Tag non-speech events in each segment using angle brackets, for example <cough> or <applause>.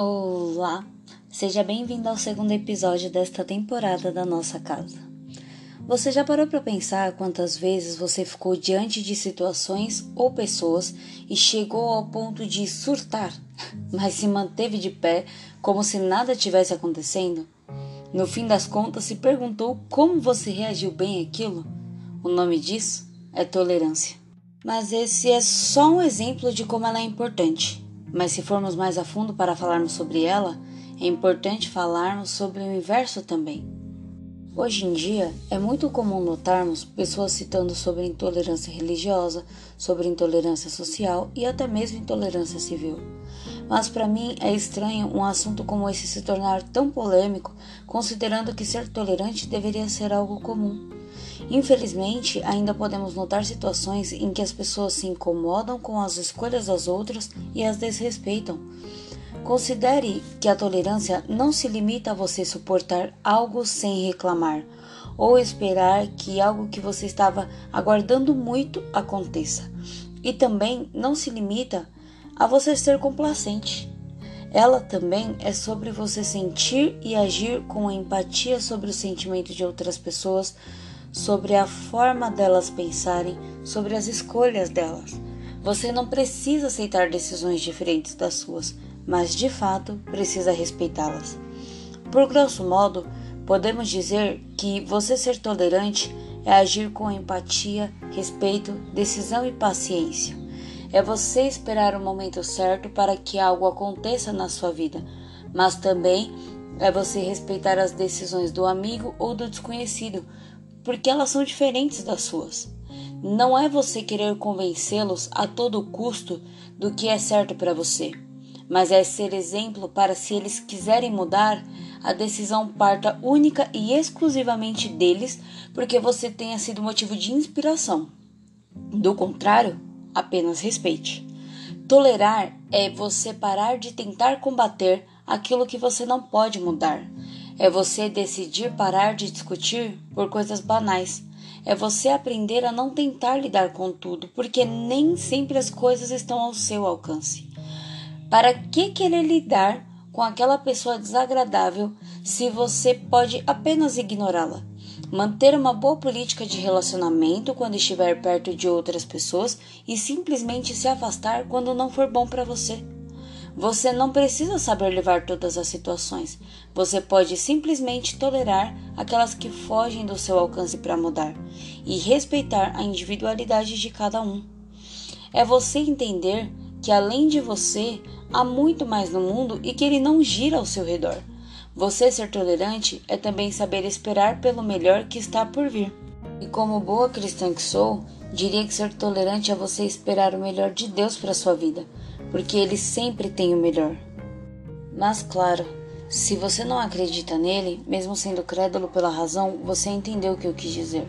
Olá, seja bem-vindo ao segundo episódio desta temporada da nossa casa. Você já parou para pensar quantas vezes você ficou diante de situações ou pessoas e chegou ao ponto de surtar, <laughs> mas se manteve de pé como se nada tivesse acontecendo? No fim das contas, se perguntou como você reagiu bem àquilo? O nome disso é tolerância. Mas esse é só um exemplo de como ela é importante. Mas se formos mais a fundo para falarmos sobre ela, é importante falarmos sobre o inverso também. Hoje em dia, é muito comum notarmos pessoas citando sobre intolerância religiosa, sobre intolerância social e até mesmo intolerância civil. Mas para mim é estranho um assunto como esse se tornar tão polêmico, considerando que ser tolerante deveria ser algo comum. Infelizmente, ainda podemos notar situações em que as pessoas se incomodam com as escolhas das outras e as desrespeitam. Considere que a tolerância não se limita a você suportar algo sem reclamar ou esperar que algo que você estava aguardando muito aconteça. E também não se limita a você ser complacente. Ela também é sobre você sentir e agir com empatia sobre o sentimento de outras pessoas, sobre a forma delas pensarem, sobre as escolhas delas. Você não precisa aceitar decisões diferentes das suas, mas de fato precisa respeitá-las. Por grosso modo, podemos dizer que você ser tolerante é agir com empatia, respeito, decisão e paciência. É você esperar o momento certo para que algo aconteça na sua vida, mas também é você respeitar as decisões do amigo ou do desconhecido, porque elas são diferentes das suas. Não é você querer convencê-los a todo custo do que é certo para você, mas é ser exemplo para se eles quiserem mudar, a decisão parta única e exclusivamente deles, porque você tenha sido motivo de inspiração. Do contrário, apenas respeite. Tolerar é você parar de tentar combater aquilo que você não pode mudar. É você decidir parar de discutir por coisas banais. É você aprender a não tentar lidar com tudo, porque nem sempre as coisas estão ao seu alcance. Para que querer lidar com aquela pessoa desagradável se você pode apenas ignorá-la? Manter uma boa política de relacionamento quando estiver perto de outras pessoas e simplesmente se afastar quando não for bom para você. Você não precisa saber levar todas as situações. Você pode simplesmente tolerar aquelas que fogem do seu alcance para mudar e respeitar a individualidade de cada um. É você entender que além de você, há muito mais no mundo e que ele não gira ao seu redor. Você ser tolerante é também saber esperar pelo melhor que está por vir. E como boa cristã que sou, diria que ser tolerante é você esperar o melhor de Deus para sua vida porque ele sempre tem o melhor. Mas, claro, se você não acredita nele, mesmo sendo crédulo pela razão, você entendeu o que eu quis dizer.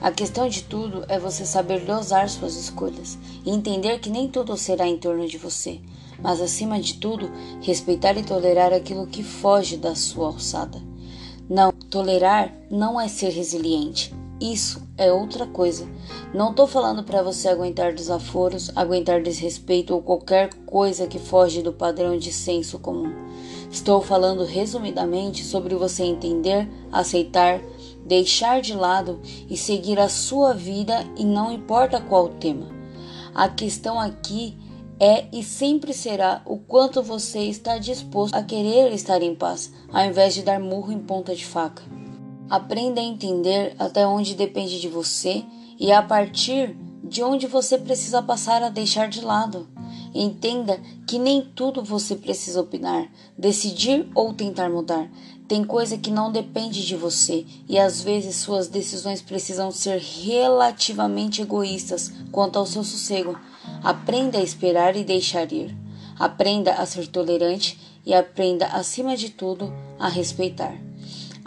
A questão de tudo é você saber dosar suas escolhas e entender que nem tudo será em torno de você, mas acima de tudo, respeitar e tolerar aquilo que foge da sua alçada. Não, tolerar não é ser resiliente, isso é outra coisa. Não tô falando para você aguentar desaforos, aguentar desrespeito ou qualquer coisa que foge do padrão de senso comum. Estou falando resumidamente sobre você entender, aceitar, deixar de lado e seguir a sua vida e não importa qual tema. A questão aqui é e sempre será o quanto você está disposto a querer estar em paz, ao invés de dar murro em ponta de faca. Aprenda a entender até onde depende de você e a partir de onde você precisa passar a deixar de lado. Entenda que nem tudo você precisa opinar, decidir ou tentar mudar. Tem coisa que não depende de você e às vezes suas decisões precisam ser relativamente egoístas quanto ao seu sossego. Aprenda a esperar e deixar ir. Aprenda a ser tolerante e aprenda, acima de tudo, a respeitar.